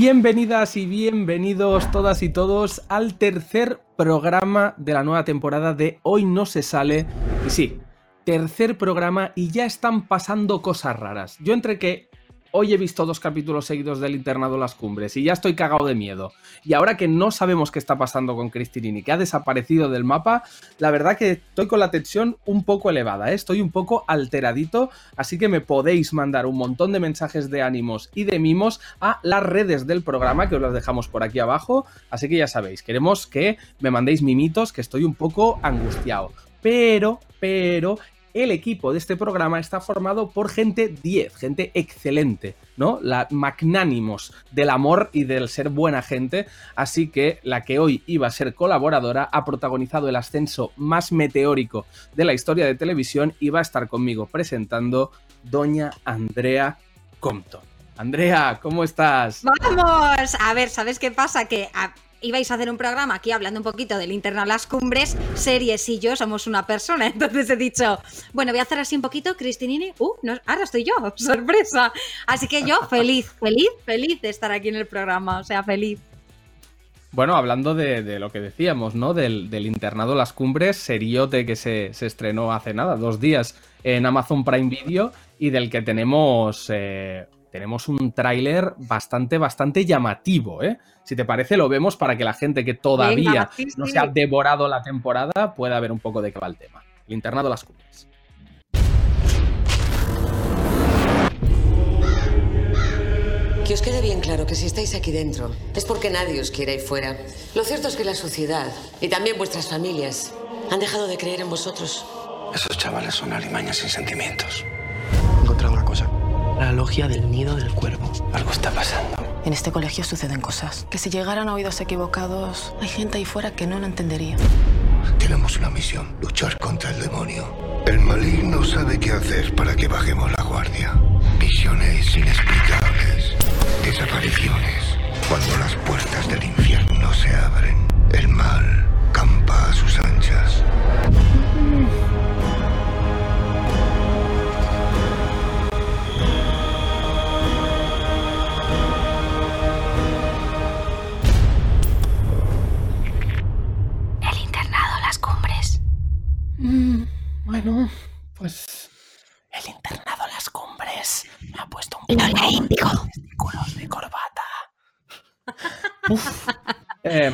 Bienvenidas y bienvenidos todas y todos al tercer programa de la nueva temporada de Hoy no se sale. Y sí, tercer programa y ya están pasando cosas raras. Yo entre que Hoy he visto dos capítulos seguidos del internado Las Cumbres y ya estoy cagado de miedo. Y ahora que no sabemos qué está pasando con Cristinini, que ha desaparecido del mapa, la verdad que estoy con la tensión un poco elevada, ¿eh? estoy un poco alteradito, así que me podéis mandar un montón de mensajes de ánimos y de mimos a las redes del programa, que os las dejamos por aquí abajo. Así que ya sabéis, queremos que me mandéis mimitos, que estoy un poco angustiado. Pero, pero, el equipo de este programa está formado por gente 10, gente excelente, ¿no? La magnánimos del amor y del ser buena gente, así que la que hoy iba a ser colaboradora ha protagonizado el ascenso más meteórico de la historia de televisión y va a estar conmigo presentando doña Andrea Compton. Andrea, ¿cómo estás? Vamos, a ver, ¿sabes qué pasa? Que ibais a hacer un programa aquí hablando un poquito del interno a las cumbres, series y yo somos una persona. Entonces he dicho, bueno, voy a hacer así un poquito, Cristinini, uh, no, ahora estoy yo, sorpresa. Así que yo feliz, feliz, feliz de estar aquí en el programa, o sea, feliz. Bueno, hablando de, lo que decíamos, ¿no? Del, internado Las Cumbres, seriote que se, se, estrenó hace nada, dos días en Amazon Prime Video y del que tenemos eh, tenemos un tráiler bastante, bastante llamativo, ¿eh? Si te parece, lo vemos para que la gente que todavía no se ha devorado la temporada pueda ver un poco de qué va el tema. El internado Las Cumbres. Que os quede bien claro que si estáis aquí dentro es porque nadie os quiere ahí fuera. Lo cierto es que la sociedad y también vuestras familias han dejado de creer en vosotros. Esos chavales son alimañas sin sentimientos. He encontrado una cosa la logia del nido del cuervo. Algo está pasando. En este colegio suceden cosas que si llegaran a oídos equivocados, hay gente ahí fuera que no lo entendería. Tenemos una misión, luchar contra el demonio. El maligno sabe qué hacer para que bajemos la guardia. Visiones inexplicables, desapariciones. Cuando las puertas del infierno se abren, el mal campa a sus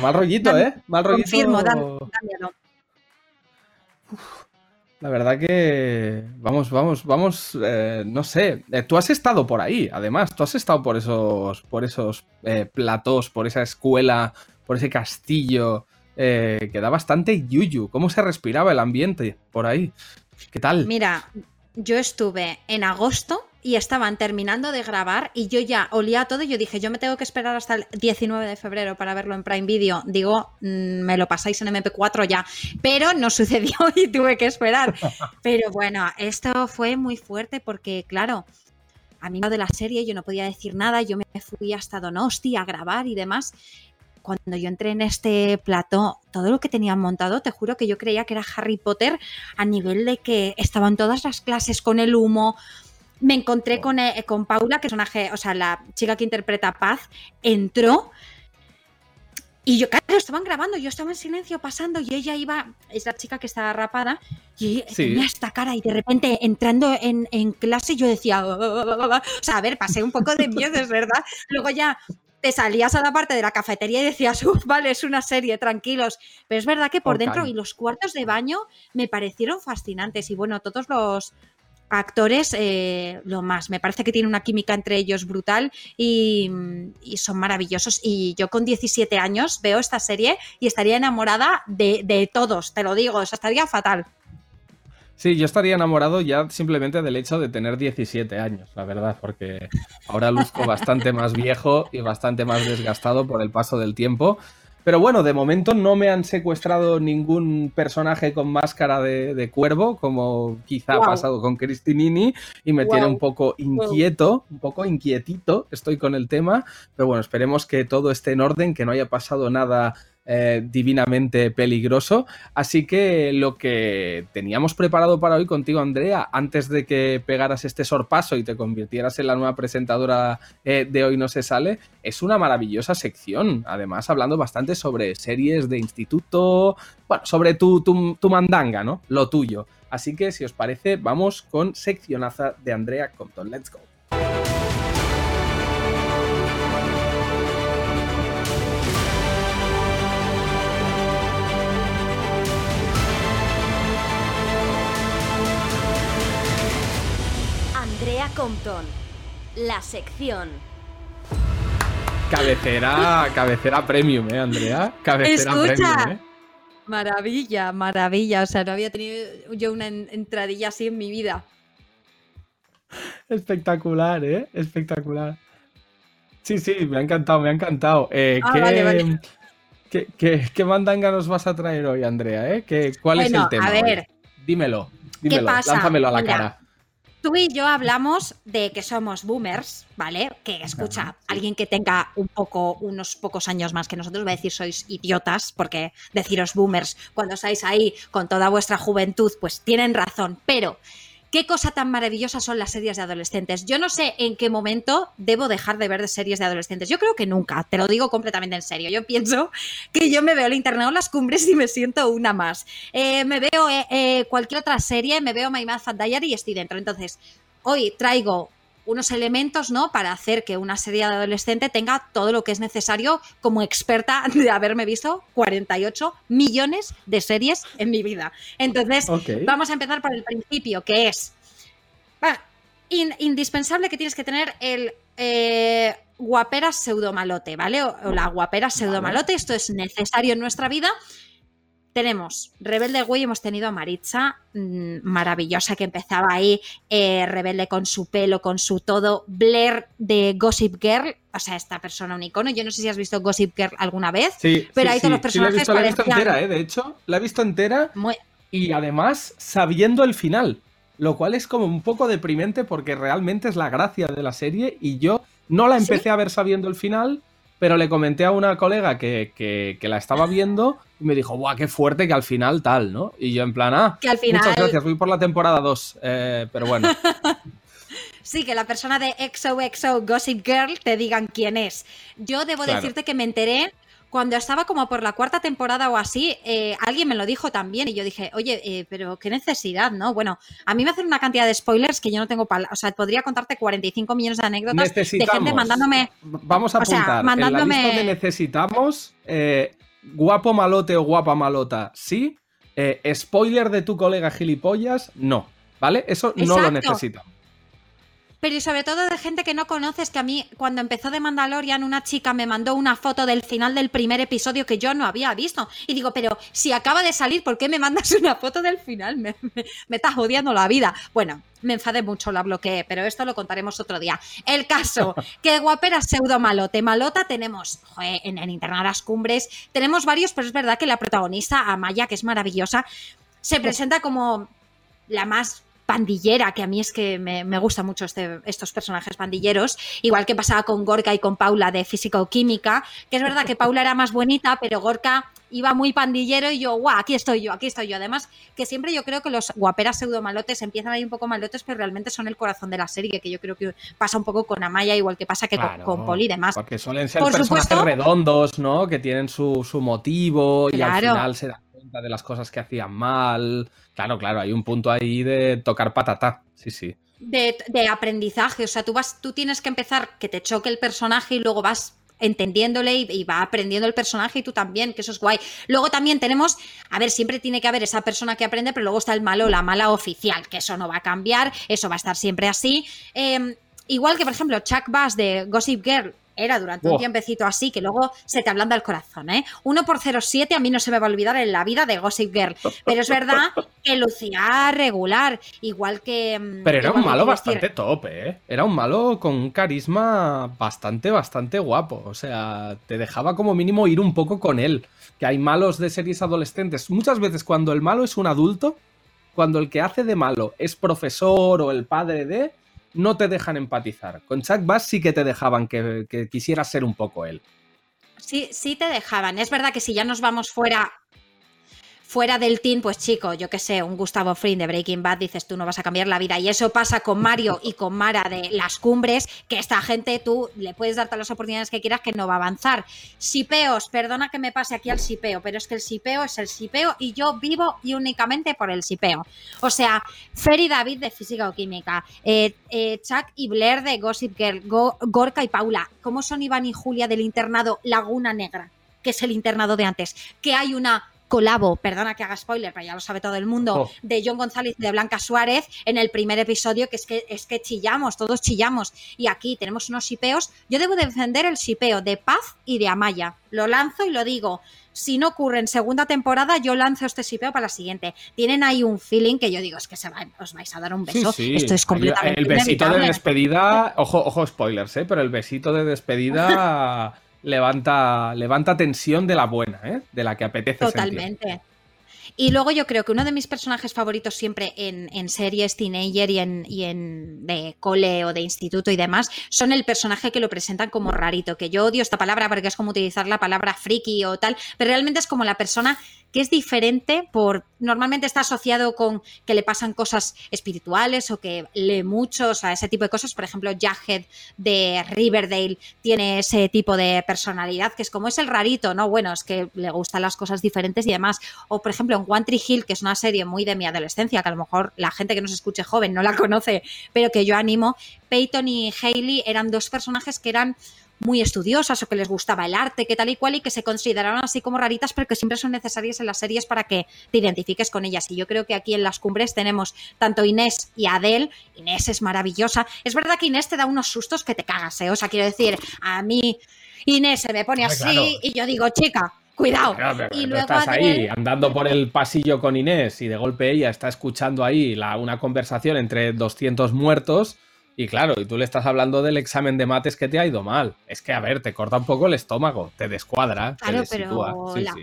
mal rollito, ¿eh? Mal rollito. Confirmo, La verdad que vamos, vamos, vamos, eh, no sé. Eh, tú has estado por ahí, además, tú has estado por esos, por esos platós, por esa escuela, por ese castillo eh, que da bastante yuyu. ¿Cómo se respiraba el ambiente por ahí? ¿Qué tal? Mira, yo estuve en agosto y estaban terminando de grabar y yo ya olía todo y yo dije, yo me tengo que esperar hasta el 19 de febrero para verlo en Prime Video. Digo, mm, me lo pasáis en MP4 ya, pero no sucedió y tuve que esperar. Pero bueno, esto fue muy fuerte porque, claro, a mí no de la serie yo no podía decir nada, yo me fui hasta Donosti a grabar y demás cuando yo entré en este plató, todo lo que tenían montado, te juro que yo creía que era Harry Potter a nivel de que estaban todas las clases con el humo. Me encontré con, eh, con Paula, que es una, o sea, la chica que interpreta Paz, entró y yo, claro, estaban grabando, yo estaba en silencio pasando y ella iba, es la chica que estaba rapada, y tenía esta cara y de repente entrando en, en clase yo decía, o sea, a ver, pasé un poco de miedo, es verdad. Luego ya te salías a la parte de la cafetería y decías, uff, vale, es una serie, tranquilos. Pero es verdad que por dentro y los cuartos de baño me parecieron fascinantes. Y bueno, todos los actores, eh, lo más. Me parece que tiene una química entre ellos brutal y, y son maravillosos. Y yo con 17 años veo esta serie y estaría enamorada de, de todos, te lo digo, o sea, estaría fatal. Sí, yo estaría enamorado ya simplemente del hecho de tener 17 años, la verdad, porque ahora luzco bastante más viejo y bastante más desgastado por el paso del tiempo. Pero bueno, de momento no me han secuestrado ningún personaje con máscara de, de cuervo, como quizá ha pasado con Cristinini, y me tiene un poco inquieto, un poco inquietito estoy con el tema. Pero bueno, esperemos que todo esté en orden, que no haya pasado nada eh, divinamente peligroso. Así que lo que teníamos preparado para hoy contigo, Andrea, antes de que pegaras este sorpaso y te convirtieras en la nueva presentadora eh, de Hoy No Se Sale, es una maravillosa sección. Además, hablando bastante sobre series de instituto, bueno, sobre tu, tu, tu mandanga, ¿no? Lo tuyo. Así que, si os parece, vamos con seccionaza de Andrea Compton. Let's go. Compton. La sección. Cabecera, cabecera premium, ¿eh, Andrea? Cabecera Escucha. premium, ¿eh? Maravilla, maravilla. O sea, no había tenido yo una en- entradilla así en mi vida. Espectacular, ¿eh? Espectacular. Sí, sí, me ha encantado, me ha encantado. Eh, Ah, ¿qué, vale, vale. ¿qué, qué, qué mandanga nos vas a traer hoy, Andrea? ¿eh? ¿Qué- ¿Cuál es el tema? a ver. Dímelo, dímelo, pasa? lánzamelo a la Mira, cara. Tú y yo hablamos de que somos boomers, ¿vale? Que escucha, Ajá, sí. alguien que tenga un poco, unos pocos años más que nosotros va a decir sois idiotas, porque deciros boomers cuando estáis ahí con toda vuestra juventud, pues tienen razón. Pero, qué cosa tan maravillosa son las series de adolescentes. Yo no sé en qué momento debo dejar de ver series de adolescentes. Yo creo que nunca, te lo digo completamente en serio. Yo pienso que yo me veo el internado en las cumbres y me siento una más. Eh, me veo eh, eh, cualquier otra serie, me veo My Mad Fat Diary y estoy dentro. Entonces, hoy traigo unos elementos, ¿no? Para hacer que una serie de adolescente tenga todo lo que es necesario como experta de haberme visto 48 millones de series en mi vida. Entonces, vamos a empezar por el principio, que es in- indispensable que tienes que tener el eh, guapera pseudomalote, ¿vale? O, o la guapera pseudomalote, esto es necesario en nuestra vida. Tenemos Rebelde Güey, hemos tenido a Maritza, mm, maravillosa, que empezaba ahí, eh, rebelde con su pelo, con su todo, Blair de Gossip Girl, o sea, esta persona un icono. Yo no sé si has visto Gossip Girl alguna vez. Sí, pero sí, ahí todos los sí, sí, la he personajes visto, la he visto entera, ¿eh? De hecho, la he visto entera Muy, y además sabiendo el final, lo cual es como un poco deprimente porque realmente es la gracia de la serie y yo no la empecé a ver sabiendo el final, pero le comenté a una colega que, que- que la estaba viendo y me dijo, ¡buah, qué fuerte que al final tal, ¿no? Y yo en plan, ah, que al final... muchas gracias, voy por la temporada 2, pero bueno, Sí, que la persona de XOXO Gossip Girl te digan quién es. Yo debo Claro. decirte que me enteré cuando estaba como por la cuarta temporada o así, eh, alguien me lo dijo también y yo dije, oye, eh, pero qué necesidad, ¿no? Bueno, a mí me hacen una cantidad de spoilers que yo no tengo palabras, o sea, podría contarte 45 millones de anécdotas de gente mandándome... vamos a o sea, apuntar, mandándome- en la lista de necesitamos, eh, guapo malote o guapa malota, sí, eh, spoiler de tu colega gilipollas, no, ¿vale? Eso no lo necesitamos. Pero y sobre todo de gente que no conoces, que a mí cuando empezó de Mandalorian una chica me mandó una foto del final del primer episodio que yo no había visto. Y digo, pero si acaba de salir, ¿por qué me mandas una foto del final? Me, me- me estás odiando la vida. Bueno, me enfadé mucho, la bloqueé, pero esto lo contaremos otro día. El caso, que guapera pseudo malote. Malota tenemos joder, en el internado Las Cumbres, tenemos varios, pero es verdad que la protagonista, Amaya, que es maravillosa, se presenta como la más pandillera, que a mí es que me, me gusta mucho este- estos personajes pandilleros, igual que pasaba con Gorka y con Paula de Físico-Química, que es verdad que Paula era más bonita, pero Gorka iba muy pandillero y yo, guau, aquí estoy yo, aquí estoy yo. Además, que siempre yo creo que los guaperas pseudomalotes empiezan ahí un poco malotes, pero realmente son el corazón de la serie, que yo creo que pasa un poco con Amaya, igual que pasa que con- Claro, con, Poli y demás. Porque suelen ser Por personajes supuesto. redondos, ¿no? Que tienen su, su motivo y al final se dan de las cosas que hacían mal. Claro, claro, hay un punto ahí de tocar patata. Sí, sí. de, aprendizaje. O sea, tú vas, tú tienes que empezar que te choque el personaje y luego vas entendiéndole y, va aprendiendo el personaje y tú también, que eso es guay. Luego también tenemos, a ver, siempre tiene que haber esa persona que aprende, pero luego está el malo, la mala oficial, que eso no va a cambiar, eso va a estar siempre así. Eh, igual que, por ejemplo, Chuck Bass de Gossip Girl era durante un tiempecito así que luego se te ablanda el corazón, ¿eh? 1 por 07 a mí no se me va a olvidar en la vida de Gossip Girl, pero es verdad que lucía regular, igual que... Mm, pero era un malo bastante top, ¿eh? Era un malo con un carisma bastante, bastante guapo, o sea, te dejaba como mínimo ir un poco con él, que hay malos de series adolescentes. Muchas veces cuando el malo es un adulto, cuando el que hace de malo es profesor o el padre de no te dejan empatizar. Con Chuck Bass sí que te dejaban que, que quisieras ser un poco él. Sí, sí te dejaban. Es verdad que si ya nos vamos fuera fuera del team, pues chico, yo qué sé, un Gustavo Fring de Breaking Bad, dices tú no vas a cambiar la vida. Y eso pasa con Mario y con Mara de las cumbres, que esta gente tú le puedes dar todas las oportunidades que quieras que no va a avanzar. Sipeos, perdona que me pase aquí al sipeo, pero es que el sipeo es el sipeo y yo vivo y únicamente por el sipeo. O sea, Fer y David de Física o Química, eh, eh, Chuck y Blair de Gossip Girl, Gorka y Paula, ¿cómo son Iván y Julia del internado Laguna Negra? que es el internado de antes, que hay una colabo, perdona que haga spoiler, pero ya lo sabe todo el mundo, oh. de John González y de Blanca Suárez en el primer episodio, que es que es que chillamos, todos chillamos. Y aquí tenemos unos sipeos. Yo debo defender el sipeo de Paz y de Amaya. Lo lanzo y lo digo. Si no ocurre en segunda temporada, yo lanzo este sipeo para la siguiente. Tienen ahí un feeling que yo digo, es que se va, os vais a dar un beso. Esto es completamente. El besito de despedida, ojo, ojo, spoilers, ¿eh? pero el besito de despedida levanta, levanta tensión de la buena, ¿eh? de la que apetece. Totalmente. Y luego yo creo que uno de mis personajes favoritos siempre en, en series teenager y en, y en, de cole o de instituto y demás son el personaje que lo presentan como rarito, que yo odio esta palabra porque es como utilizar la palabra friki o tal, pero realmente es como la persona que es diferente por normalmente está asociado con que le pasan cosas espirituales o que lee mucho, o sea, ese tipo de cosas. Por ejemplo, Jughead de Riverdale tiene ese tipo de personalidad que es como es el rarito, ¿no? Bueno, es que le gustan las cosas diferentes y demás. O por ejemplo, en One Tree Hill, que es una serie muy de mi adolescencia, que a lo mejor la gente que nos escuche joven no la conoce, pero que yo animo, Peyton y Hailey eran dos personajes que eran muy estudiosas o que les gustaba el arte, que tal y cual, y que se consideraron así como raritas, pero que siempre son necesarias en las series para que te identifiques con ellas. Y yo creo que aquí en las cumbres tenemos tanto Inés y Adele. Inés es maravillosa. Es verdad que Inés te da unos sustos que te cagas, ¿eh? O sea, quiero decir, a mí Inés se me pone así y yo digo, chica, Cuidado. y luego estás ahí andando por el pasillo con Inés y de golpe ella está escuchando ahí la, una conversación entre 200 muertos y claro, y tú le estás hablando del examen de mates que te ha ido mal. Es que, a ver, te corta un poco el estómago, te descuadra. Claro, te pero la,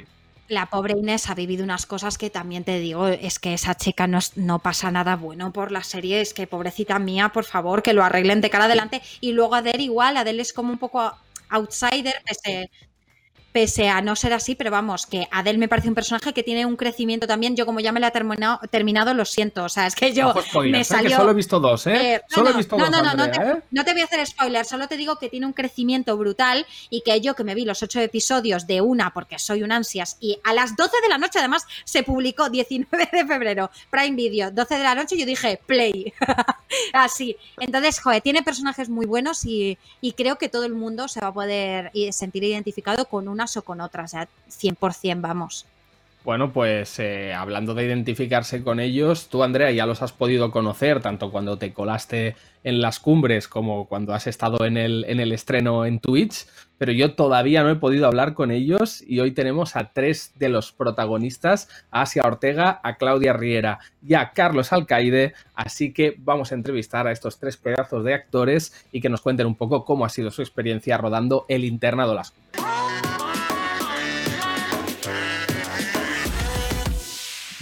la, pobre Inés ha vivido unas cosas que también te digo, es que esa chica no, no, pasa nada bueno por la serie, es que pobrecita mía, por favor, que lo arreglen de cara adelante. Y luego Adele igual, Adele es como un poco outsider, pese, pese a no ser así, pero vamos, que Adele me parece un personaje que tiene un crecimiento también. Yo, como ya me la he terminado, terminado lo siento. O sea, es que yo me ¿eh? salió. solo he visto dos, ¿eh? eh solo no, he visto no, dos. No, no, no, te, ¿eh? no te voy a hacer spoiler, solo te digo que tiene un crecimiento brutal y que yo, que me vi los ocho episodios de una, porque soy un ansias, y a las 12 de la noche, además, se publicó 19 de febrero, Prime Video, 12 de la noche, yo dije, play. así. Entonces, joder, tiene personajes muy buenos y, y creo que todo el mundo se va a poder sentir identificado con una o con otras, sea, 100% vamos. Bueno, pues eh, hablando de identificarse con ellos, tú Andrea ya los has podido conocer tanto cuando te colaste en las cumbres como cuando has estado en el, en el estreno en Twitch, pero yo todavía no he podido hablar con ellos y hoy tenemos a tres de los protagonistas, a Asia Ortega, a Claudia Riera y a Carlos Alcaide, así que vamos a entrevistar a estos tres pedazos de actores y que nos cuenten un poco cómo ha sido su experiencia rodando el internado Las Cumbres.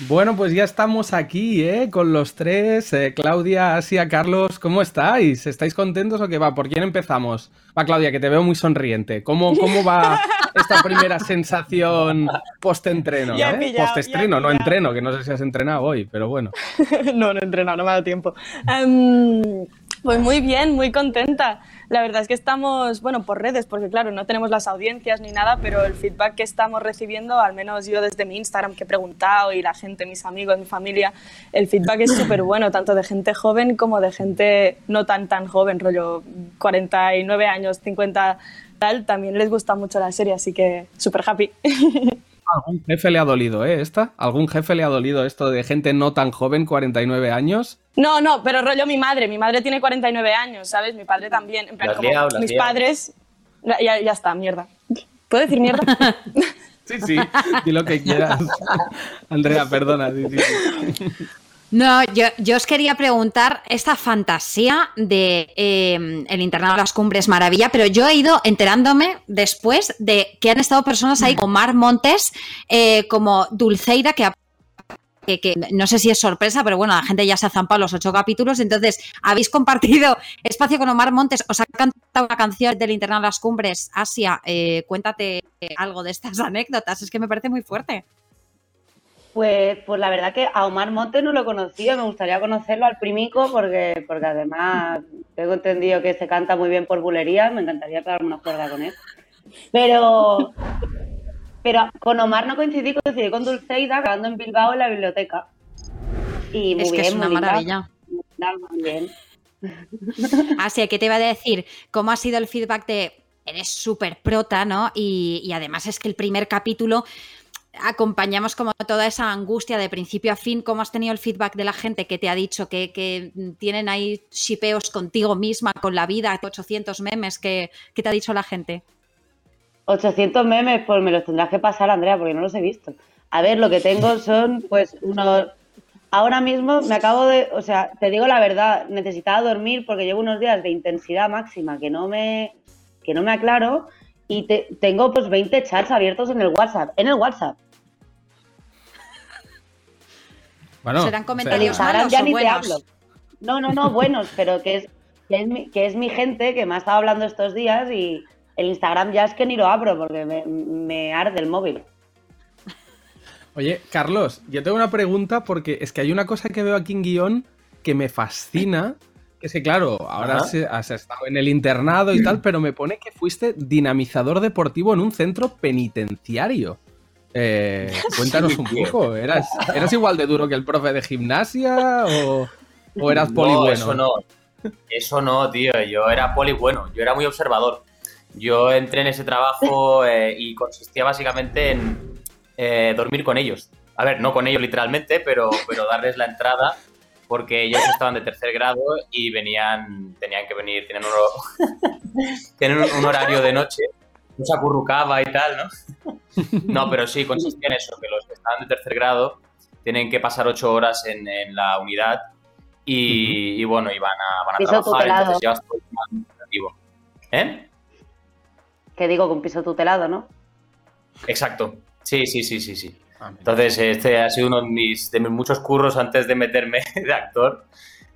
Bueno, pues ya estamos aquí, ¿eh? Con los tres, eh, Claudia, Asia, Carlos, ¿cómo estáis? ¿Estáis contentos o qué va? ¿Por quién empezamos? Va, Claudia, que te veo muy sonriente. ¿Cómo, cómo va esta primera sensación post-entreno? Eh? Post-estreno, no entreno, que no sé si has entrenado hoy, pero bueno. no, no he entrenado, no me ha dado tiempo. Em, pues muy bien, muy contenta. La verdad es que estamos, bueno, por redes, porque claro, no tenemos las audiencias ni nada, pero el feedback que estamos recibiendo, al menos yo desde mi Instagram que he preguntado y la gente, mis amigos, mi familia, el feedback es súper bueno, tanto de gente joven como de gente no tan tan joven, rollo 49 años, 50 tal, también les gusta mucho la serie, así que súper happy. ¿Algún jefe le ha dolido, eh, esta? ¿Algún jefe le ha dolido esto de gente no tan joven, 49 años? No, no, pero rollo mi madre. Mi madre tiene 49 años, ¿sabes? Mi padre también. En plan, liado, mis liado. padres... Ya, ya está, mierda. ¿Puedo decir mierda? Sí, sí, di lo que quieras. Andrea, perdona. sí, sí, sí. No, yo, yo os quería preguntar esta fantasía de eh, el internado de las cumbres maravilla, pero yo he ido enterándome después de que han estado personas ahí como Mar Montes, eh, como Dulceida, que, que, que no sé si es sorpresa, pero bueno, la gente ya se ha zampado los ocho capítulos, entonces habéis compartido espacio con Omar Montes, os ha cantado una canción del internado de las cumbres, Asia, eh, cuéntate algo de estas anécdotas, es que me parece muy fuerte. Pues, pues la verdad que a Omar Montes no lo conocía, me gustaría conocerlo al primico porque, porque además tengo entendido que se canta muy bien por bulería, me encantaría pegarme una cuerda con él. Pero, pero con Omar no coincidí, coincidí con Dulceida grabando en Bilbao en la biblioteca. Y muy es que bien, es una muy maravilla. muy bien. Así que te iba a decir, ¿cómo ha sido el feedback de eres súper prota, ¿no? Y, y además es que el primer capítulo acompañamos como toda esa angustia de principio a fin. ¿Cómo has tenido el feedback de la gente que te ha dicho que, que tienen ahí shipeos contigo misma, con la vida, 800 memes que, te ha dicho la gente? 800 memes, pues me los tendrás que pasar, Andrea, porque no los he visto. A ver, lo que tengo son, pues, unos... Ahora mismo me acabo de... O sea, te digo la verdad, necesitaba dormir porque llevo unos días de intensidad máxima que no me, que no me aclaro y te- tengo, pues, 20 chats abiertos en el WhatsApp. En el WhatsApp. Bueno, Serán comentarios malos ya o ni te hablo. No, no, no, buenos, pero que es, que es, mi, que es mi gente que me ha estado hablando estos días y el Instagram ya es que ni lo abro porque me, me arde el móvil. Oye, Carlos, yo tengo una pregunta porque es que hay una cosa que veo aquí en guion que me fascina. Que que, claro, ahora Ajá. has, has estado en el internado y tal, pero me pone que fuiste dinamizador deportivo en un centro penitenciario. Eh, cuéntanos un poco, ¿eras, ¿eras igual de duro que el profe de gimnasia o, o eras poli no, bueno? eso no. Eso no, tío. Yo era poli bueno. Yo era muy observador. Yo entré en ese trabajo eh, y consistía básicamente en eh, dormir con ellos. A ver, no con ellos literalmente, pero, pero darles la entrada porque ellos estaban de tercer grado y venían, tenían que venir, tienen un, tienen un- horario de noche, no se acurrucaba y tal, ¿no? No, pero sí, consistía en eso, que los que estaban de tercer grado tienen que pasar ocho horas en, en la unidad y, y bueno, y van a, van a Piso trabajar, tutelado. entonces llevas todo el tema administrativo. ¿Eh? Que digo un piso tutelado, ¿no? Exacto. Sí, sí, sí, sí, sí. Ah. Entonces, este ha sido uno de mis, de mis muchos curros antes de meterme de actor.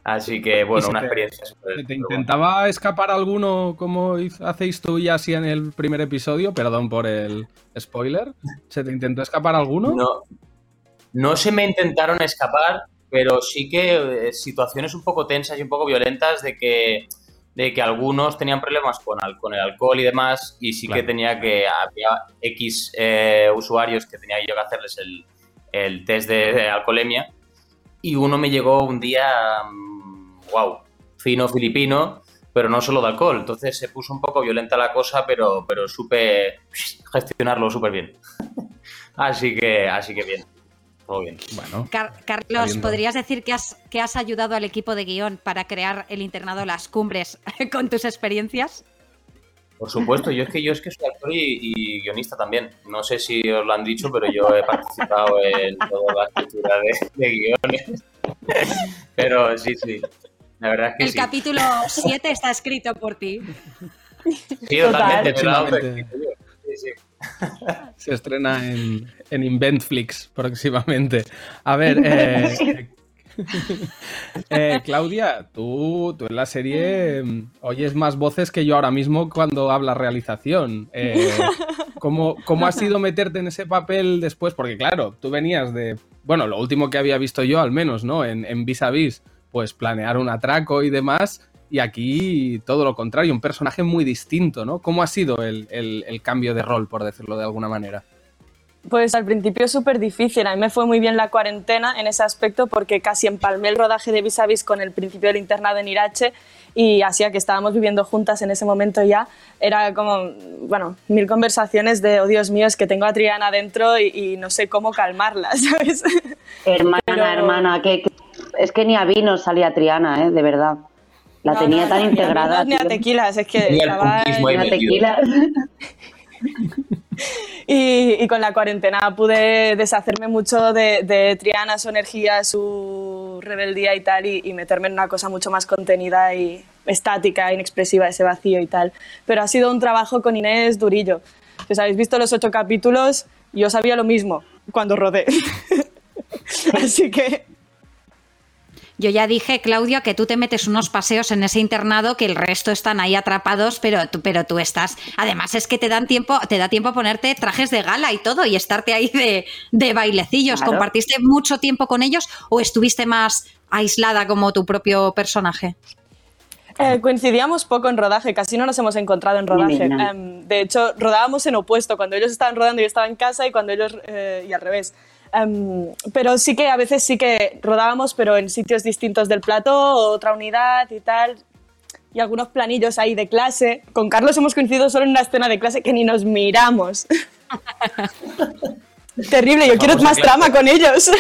Así que, bueno, se una te- experiencia súper. ¿Te intentaba escapar alguno como hacéis tú y así en el primer episodio? Perdón por el spoiler. ¿Se te intentó escapar alguno? No, no se me intentaron escapar, pero sí que eh, situaciones un poco tensas y un poco violentas de que, de que algunos tenían problemas con, el alcohol y demás, y sí Claro. que tenía que, había X eh, usuarios que tenía yo que hacerles el, el test de, de alcoholemia, y uno me llegó un día, wow, fino filipino, pero no solo de alcohol, entonces se puso un poco violenta la cosa, pero, pero supe gestionarlo súper bien. Así que, así que bien. Todo bien. Bueno, Car- Carlos. ¿podrías decir que has, que has ayudado al equipo de guion para crear el internado Las Cumbres con tus experiencias? Por supuesto, yo es que yo es que soy actor y, y guionista también. No sé si os lo han dicho, pero yo he participado en toda la escritura de, de guiones. Pero sí, sí. La verdad es que El sí. capítulo 7 está escrito por ti. Sí, totalmente. yo. Sí, sí. se estrena en, en Inventflix próximamente. A ver, eh, eh, Claudia, tú, tú en la serie mm, oyes más voces que yo ahora mismo cuando habla realización. Eh, ¿cómo, ¿Cómo ha sido meterte en ese papel después? Porque claro, tú venías de, bueno, lo último que había visto yo al menos, ¿no? En, en Vis a Vis, pues planear un atraco y demás. Y aquí todo lo contrario, un personaje muy distinto, ¿no? ¿Cómo ha sido el, el- el cambio de rol, por decirlo de alguna manera? Pues al principio súper difícil. A mí me fue muy bien la cuarentena en ese aspecto porque casi empalmé el rodaje de Vis a Vis con el principio del internado en Irache y hacía que estábamos viviendo juntas en ese momento ya. Era como, bueno, mil conversaciones de, oh Dios mío, es que tengo a Triana dentro y, y no sé cómo calmarla, ¿sabes? Hermana, Pero- hermana, que, que- es que ni a vino salía Triana, ¿eh? de verdad. La No, tenía no, tan integrada. ni a tequilas, es que estaba Ni a metido. tequila. Y, y con la cuarentena pude deshacerme mucho de, de Triana, su energía, su rebeldía y tal, y, y meterme en una cosa mucho más contenida y estática, inexpresiva, ese vacío y tal. Pero ha sido un trabajo con Inés Durillo. Si os habéis visto los ocho capítulos, yo sabía lo mismo cuando rodé. Así que Yo ya dije, Claudia, que tú te metes unos paseos en ese internado que el resto están ahí atrapados, pero tú, pero tú estás. Además, es que te dan tiempo, te da tiempo a ponerte trajes de gala y todo y estarte ahí de, de bailecillos. Claro. ¿Compartiste mucho tiempo con ellos o estuviste más aislada como tu propio personaje? Eh, coincidíamos poco en rodaje, casi no nos hemos encontrado en rodaje. Em, de hecho, rodábamos en opuesto, cuando ellos estaban rodando yo estaba en casa y cuando ellos... eh, y al revés. Em, pero sí que a veces sí que rodábamos, pero en sitios distintos del plató, otra unidad y tal. Y algunos planillos ahí de clase. Con Carlos hemos coincidido solo en una escena de clase que ni nos miramos. Terrible, yo quiero Vamos más trama con ellos.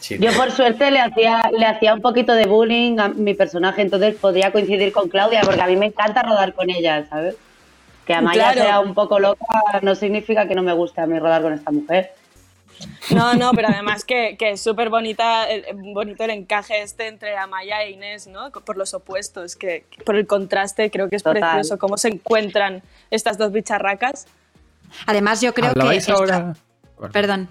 Sí. Yo por suerte le hacía, le hacía un poquito de bullying a mi personaje, entonces podría coincidir con Claudia, porque a mí me encanta rodar con ella, ¿sabes? Que Amaya Claro. sea un poco loca no significa que no me guste a mí rodar con esta mujer. No, no, pero además que, que es súper bonita, el- bonito el encaje este entre Amaya e Inés, ¿no? Por los opuestos, que, que por el contraste creo que es Total. precioso cómo se encuentran estas dos bicharracas. Además, yo creo que. Hablabais esto- ahora. Perdón.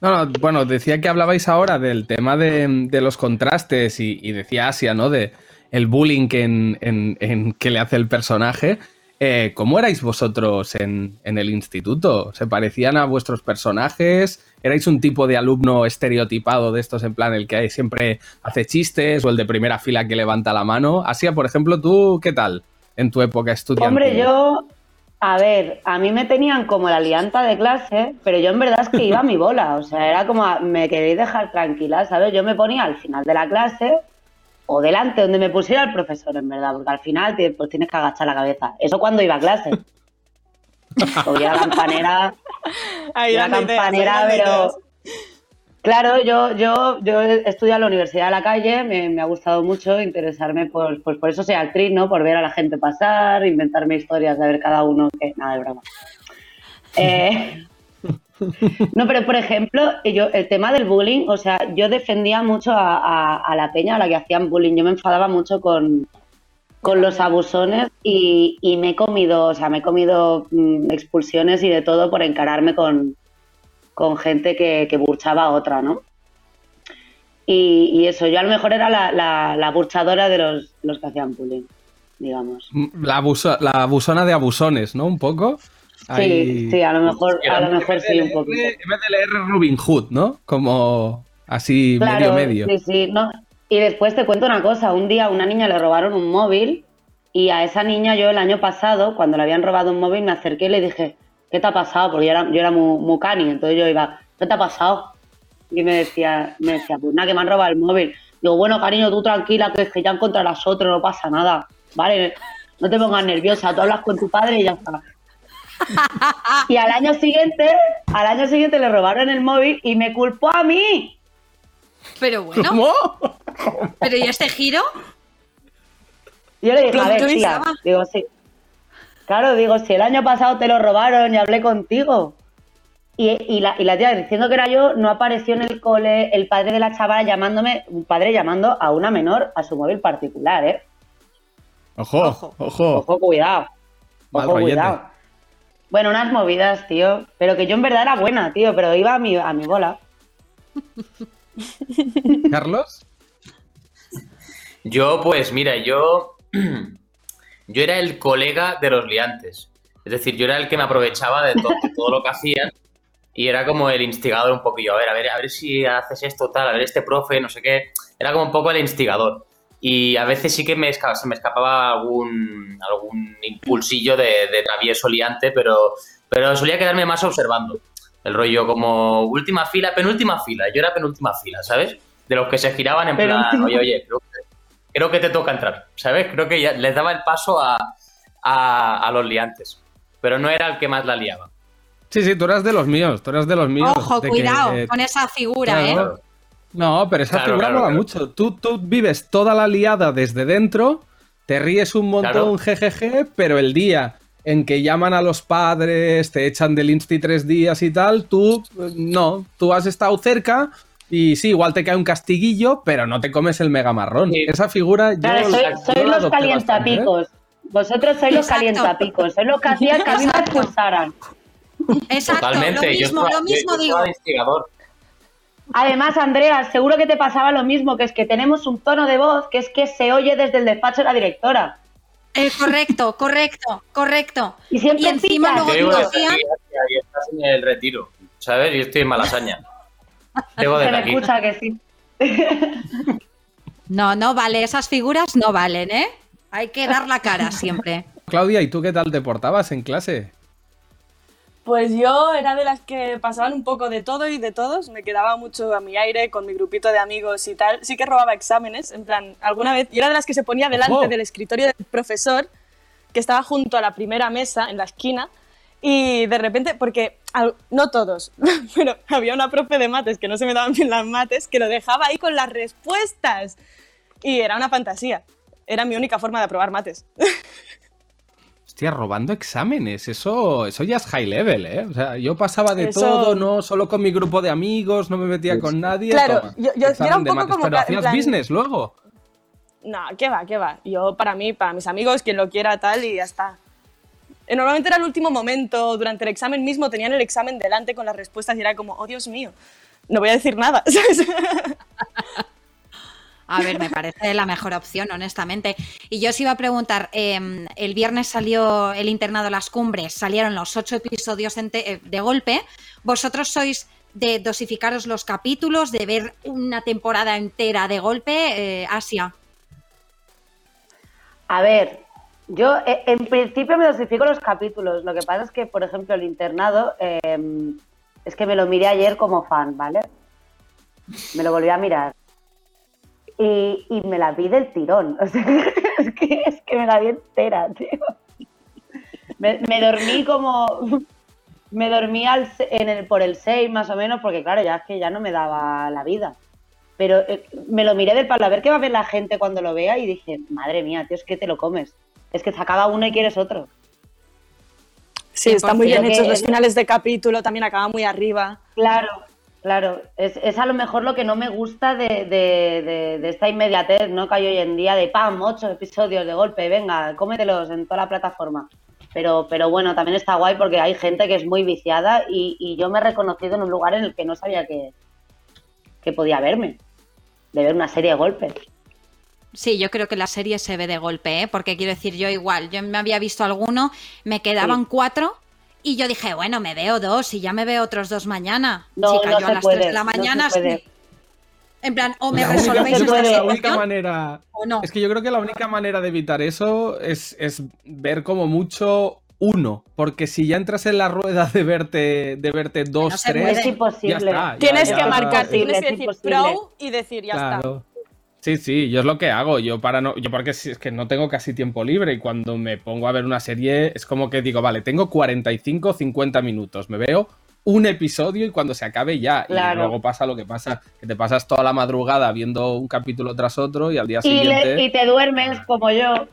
No, no, bueno, decía que hablabais ahora del tema de, de los contrastes y, y decía Asia, ¿no? De el bullying que, en, en- en- que le hace el personaje. Eh, ¿Cómo erais vosotros en, el instituto? ¿Se parecían a vuestros personajes? ¿Erais un tipo de alumno estereotipado de estos en plan el que siempre hace chistes o el de primera fila que levanta la mano? Asia, por ejemplo, ¿tú qué tal en tu época estudiantil? Hombre, yo, a ver, a mí me tenían como la lianta de clase, pero yo en verdad es que iba a mi bola, o sea, era como, me queréis dejar tranquila, ¿sabes? Yo me ponía al final de la clase o delante, donde me pusiera el profesor, en verdad, porque al final te- pues tienes que agachar la cabeza. Eso cuando iba a clase. Porque la campanera, Ahí la ideas, campanera, pero... Claro, yo, yo, yo he estudiado en la Universidad de la Calle, me, me ha gustado mucho interesarme por, pues por eso soy actriz, ¿no? Por ver a la gente pasar, inventarme historias de ver cada uno que... Nada, de broma. Eh, no, pero por ejemplo, el tema del bullying, o sea, yo defendía mucho a, la peña a la que hacían bullying, yo me enfadaba mucho con, con los abusones y, me he comido, o sea, me he comido mm, expulsiones y de todo por encararme con, con gente que, burchaba a otra, ¿no? Y, eso, yo a lo mejor era la, la, la burchadora de los, los que hacían bullying, digamos. La, abuso- la abusona de abusones, ¿no? Un poco. Sí, sí, a lo mejor, a lo mejor sí, un poquito. En vez de leer Robin Hood, ¿no? Como así Claro, medio medio. sí, sí, no. Y después te cuento una cosa, un día a una niña le robaron un móvil y a esa niña yo el año pasado, cuando le habían robado un móvil, me acerqué y le dije, ¿qué te ha pasado? Porque yo era, yo era muy, muy cani, entonces yo iba, ¿qué te ha pasado? Y me decía, me decía, pues nada, que me han robado el móvil. Digo, bueno, cariño, tú tranquila, que que ya encontrarás otro, no pasa nada, ¿vale? No te pongas nerviosa, tú hablas con tu padre y ya está. Y al año siguiente, al año siguiente le robaron el móvil y me culpó a mí. Pero bueno. ¿Cómo? Pero ¿y este giro? Yo le dije, a ver, tía, digo, sí. Claro, digo, si el año pasado te lo robaron y hablé contigo. Y, y la, y la tía diciendo que era yo, no apareció en el cole el padre de la chavala llamándome, un padre llamando a una menor a su móvil particular, ¿eh? Ojo, ojo. Ojo, cuidado. Ojo, cuidado. Bueno, unas movidas, tío. Pero que yo en verdad era buena, tío, pero iba a mi, a mi bola. ¿Carlos? Yo, pues mira, yo. Yo era el colega de los liantes. Es decir, yo era el que me aprovechaba de, to- de todo lo que hacían y era como el instigador un poquillo. A ver, a ver, a ver si haces esto, tal, a ver, este profe, no sé qué. Era como un poco el instigador. Y a veces sí que me esca- se me escapaba algún, algún impulsillo de, de travieso liante, pero, Pero solía quedarme más observando. El rollo como última fila, penúltima fila. Yo era penúltima fila, ¿sabes? De los que se giraban en plan, oye, oye, creo que, creo que te toca entrar, ¿sabes? Creo que ya les daba el paso a, a, a los liantes. Pero no era el que más la liaba. Sí, sí, tú eras de los míos, tú eras de los míos. Ojo, de que, cuidado eh, con esa figura, claro. ¿eh? No, pero esa Claro, figura claro, mola claro. mucho. Tú, tú vives toda la liada desde dentro, te ríes un montón, Claro. jejeje, pero el día en que llaman a los padres, te echan del Insti tres días y tal, tú eh, no, tú has estado cerca y sí, igual te cae un castiguillo, pero no te comes el mega marrón. Sí. Esa figura yo, Claro, yo sois la los adopté calientapicos. Vosotros sois los calientapicos. Sois lo que hacían que a mí me Exacto. expulsaran. Exacto, Totalmente. lo yo mismo, lo yo- mismo yo digo. Además, Andrea, seguro que te pasaba lo mismo, que es que tenemos un tono de voz que es que se oye desde el despacho de la directora. Eh, correcto, correcto, correcto. Y siempre Y encima luego Te digo aquí, ahí estás en el retiro, ¿sabes? Y estoy en Malasaña. Digo Se me aquí. escucha que sí. No, no vale, esas figuras no valen, ¿eh? Hay que dar la cara siempre. Claudia, ¿y tú qué tal te portabas en clase? Pues yo era de las que pasaban un poco de todo y de todos, me quedaba mucho a mi aire con mi grupito de amigos y tal. Sí que robaba exámenes, en plan, alguna vez. Y era de las que se ponía delante del escritorio del profesor, que estaba junto a la primera mesa, en la esquina, y de repente, porque al- no todos, pero había una profe de mates que no se me daban bien las mates, que lo dejaba ahí con las respuestas. Y era una fantasía. Era mi única forma de aprobar mates. Hostia, robando exámenes, eso, eso ya es high level, ¿eh? O sea, yo pasaba de Eso- todo, no solo con mi grupo de amigos, no me metía con nadie. Claro, toma, yo- yo- yo era un poco mates, como Pero hacías plan- business luego. No, qué va, qué va. Yo, para mí, para mis amigos, quien lo quiera, tal, y ya está. Eh, Normalmente era el último momento, durante el examen mismo, tenían el examen delante con las respuestas y era como, oh Dios mío, no voy a decir nada. ¿sabes? A ver, me parece la mejor opción, honestamente. Y yo os iba a preguntar, eh, el viernes salió el internado Las Cumbres, salieron los ocho episodios eh, de golpe. ¿Vosotros sois de dosificaros los capítulos, de ver una temporada entera de golpe? Eh, Asia. A ver, yo eh, en principio me dosifico los capítulos. Lo que pasa es que, por ejemplo, el internado eh, es que me lo miré ayer como fan, ¿vale? Me lo volví a mirar. Y, y me la vi del tirón. O sea, es que, es que me la vi entera, tío. Me, me dormí como. Me dormí al, en el, por el 6 más o menos, porque claro, ya es que ya no me daba la vida. Pero eh, me lo miré del palo a ver qué va a ver la gente cuando lo vea y dije, madre mía, tío, es que te lo comes. Es que se acaba uno y quieres otro. Sí, están muy bien hechos. Los finales de capítulo también acaban muy arriba. Claro, claro. Es, es a lo mejor lo que no me gusta de, de- de- de esta inmediatez, ¿no? Que hay hoy en día de pam, ocho episodios de golpe, venga, cómetelos en toda la plataforma. Pero, pero bueno, también está guay porque hay gente que es muy viciada y, y yo me he reconocido en un lugar en el que no sabía que, que podía verme. De ver una serie de golpes. Sí, yo creo que la serie se ve de golpe, ¿eh? porque quiero decir, yo igual, yo me había visto alguno, me quedaban cuatro y yo dije, bueno, me veo dos y ya me veo otros dos mañana. No, Chica, no yo se a las puede, tres de la no se mañana, puede. sí. en plan, o me La resolvéis esta la única situación manera. o no. Es que yo creo que la única manera de evitar eso es, es ver como mucho uno. Porque si ya entras en la rueda de verte, de verte dos, no tres. Es imposible. Ya está, ya- Tienes ya- que marcar, tienes que decir pro y decir ya está. Sí, sí, yo es lo que hago. Yo para no, yo porque es que no tengo casi tiempo libre y cuando me pongo a ver una serie es como que digo, vale, tengo 45, 50 minutos, me veo un episodio y cuando se acabe ya. Claro. Y luego pasa lo que pasa, que te pasas toda la madrugada viendo un capítulo tras otro y al día Y, le- siguiente. y te duermes como yo.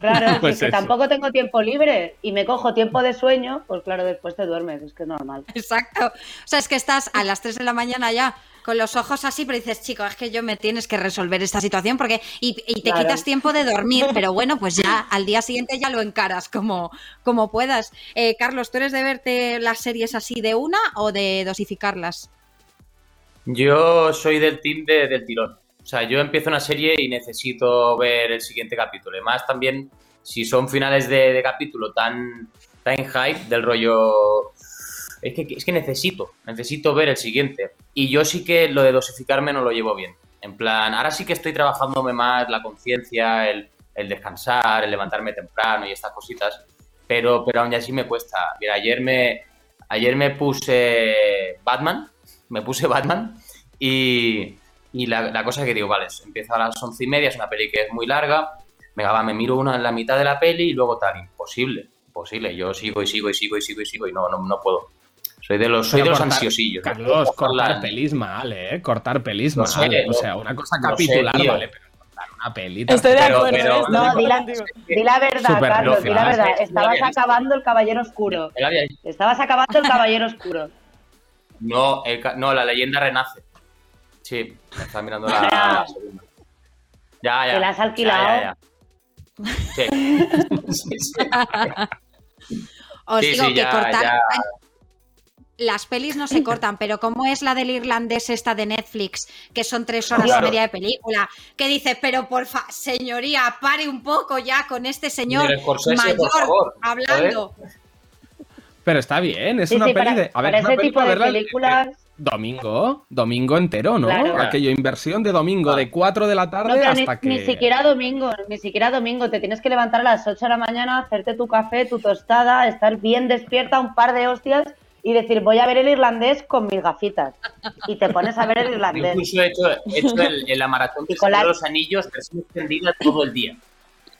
Claro, Pues es que tampoco tengo tiempo libre y me cojo tiempo de sueño, pues claro, después te duermes, es que es normal. Exacto. O sea, es que estás a las 3 de la mañana ya con los ojos así, pero dices, chico, es que yo me tienes que resolver esta situación porque y, y te Claro. quitas tiempo de dormir, pero bueno, pues ya al día siguiente ya lo encaras como, como puedas. Eh, Carlos, ¿tú eres de verte las series así de una o de dosificarlas? Yo soy del team de- del tirón. O sea, yo empiezo una serie y necesito ver el siguiente capítulo. Y más también, si son finales de, de capítulo tan, tan hype del rollo... Es que, es que necesito, necesito ver el siguiente. Y yo sí que lo de dosificarme no lo llevo bien. En plan, ahora sí que estoy trabajándome más la conciencia, el, el descansar, el levantarme temprano y estas cositas. pero, pero aún así me cuesta. Mira, ayer me, ayer me puse Batman, me puse Batman y, y la, la cosa que digo, vale, empieza a las once y media, es una peli que es muy larga, venga, va, me miro una en la mitad de la peli y luego tal, imposible, imposible, yo sigo y sigo y sigo y sigo y sigo y no, no, no puedo. Soy de los, soy de los cortar- ansiosillos. no Carlos, cortar en- pelis mal, ¿eh? Cortar pelis Lo mal. sé, o sea, una cosa sé, capitular, vale, pero cortar una peli. Estoy de acuerdo. pero- ¿eh? No, di la, di la verdad, Carlos, di la verdad. Es no Estabas acabando el Caballero Oscuro. Estabas acabando el Caballero Oscuro. No, el no, la leyenda renace. Sí, me está mirando la, la segunda. Ya, ya. ¿Te la has alquilado? ya, ya. Sí. Sí, sí. Os Sí, digo sí, que ya, cortar. ya. Las pelis no se cortan, pero ¿cómo es la del irlandés esta de Netflix? Que son tres horas Claro. y media de película. Que dice, pero porfa, señoría, pare un poco ya con este señor Scorsese, mayor favor, hablando. Pero está bien, es Sí, una sí, peli para, de. A ver, para es una ese peli tipo de verla el- películas. Domingo, domingo entero, ¿no? Claro. Aquello, inversión de domingo, de 4 de la tarde No, pero ni, hasta que. ni siquiera domingo, ni siquiera domingo. Te tienes que levantar a las 8 de la mañana, hacerte tu café, tu tostada, estar bien despierta, un par de hostias y decir, voy a ver el irlandés con mis gafitas. Y te pones a ver el irlandés. Incluso he hecho, he hecho el- en la maratón de la- los Anillos versión extendida todo el día.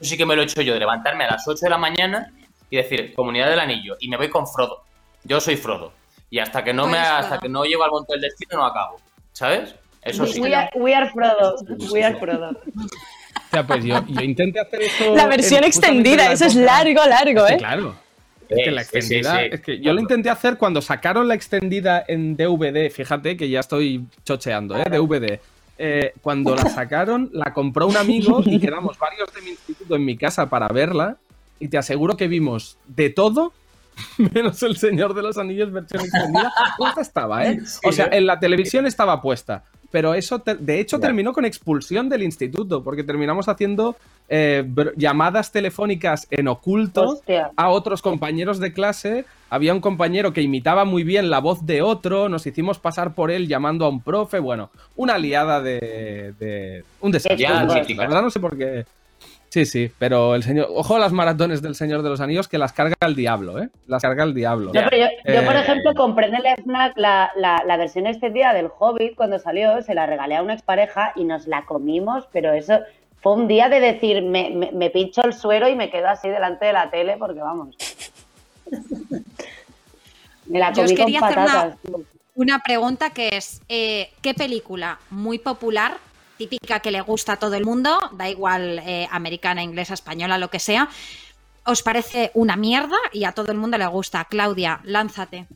Eso sí que me lo he hecho yo, de levantarme a las 8 de la mañana y decir, Comunidad del Anillo, y me voy con Frodo. Yo soy Frodo. Y hasta que no me hasta que no llego al monte del destino no acabo. ¿Sabes? Eso sí. We are, we are Frodo. We are Frodo. O sea, pues yo, yo intenté hacer eso. La versión extendida, la eso es largo, largo, Sí, ¿eh? claro. Es que la Sí, sí, extendida. sí. Es que yo lo intenté hacer cuando sacaron la extendida en DVD. Fíjate que ya estoy chocheando, ¿eh? DVD. Eh, cuando la sacaron, la compró un amigo y quedamos varios de mi instituto en mi casa para verla. Y te aseguro que vimos de todo, menos El Señor de los Anillos versión extendida. Puesta estaba, ¿eh? O sea, en la televisión estaba puesta. Pero eso, de hecho, terminó con expulsión del instituto, porque terminamos haciendo eh, llamadas telefónicas en oculto Hostia. a otros compañeros de clase. Había un compañero que imitaba muy bien la voz de otro, nos hicimos pasar por él llamando a un profe. Bueno, una liada de. de- un desastre. La verdad no sé por qué. Sí, sí, pero el señor. Ojo a las maratones del Señor de los Anillos que las carga el diablo, ¿eh? Las carga el diablo. No, pero yo, yo, por Eh, ejemplo, compré en el FNAC la, la, la versión extendida del Hobbit cuando salió, se la regalé a una expareja y nos la comimos, pero eso fue un día de decir, me, me, me pincho el suero y me quedo así delante de la tele porque vamos. Me la Yo os comí con quería hacer una- patatas. Una pregunta que es, eh, ¿qué película muy popular, típica que le gusta a todo el mundo, da igual eh, americana, inglesa, española, lo que sea, os parece una mierda y a todo el mundo le gusta? Claudia, lánzate.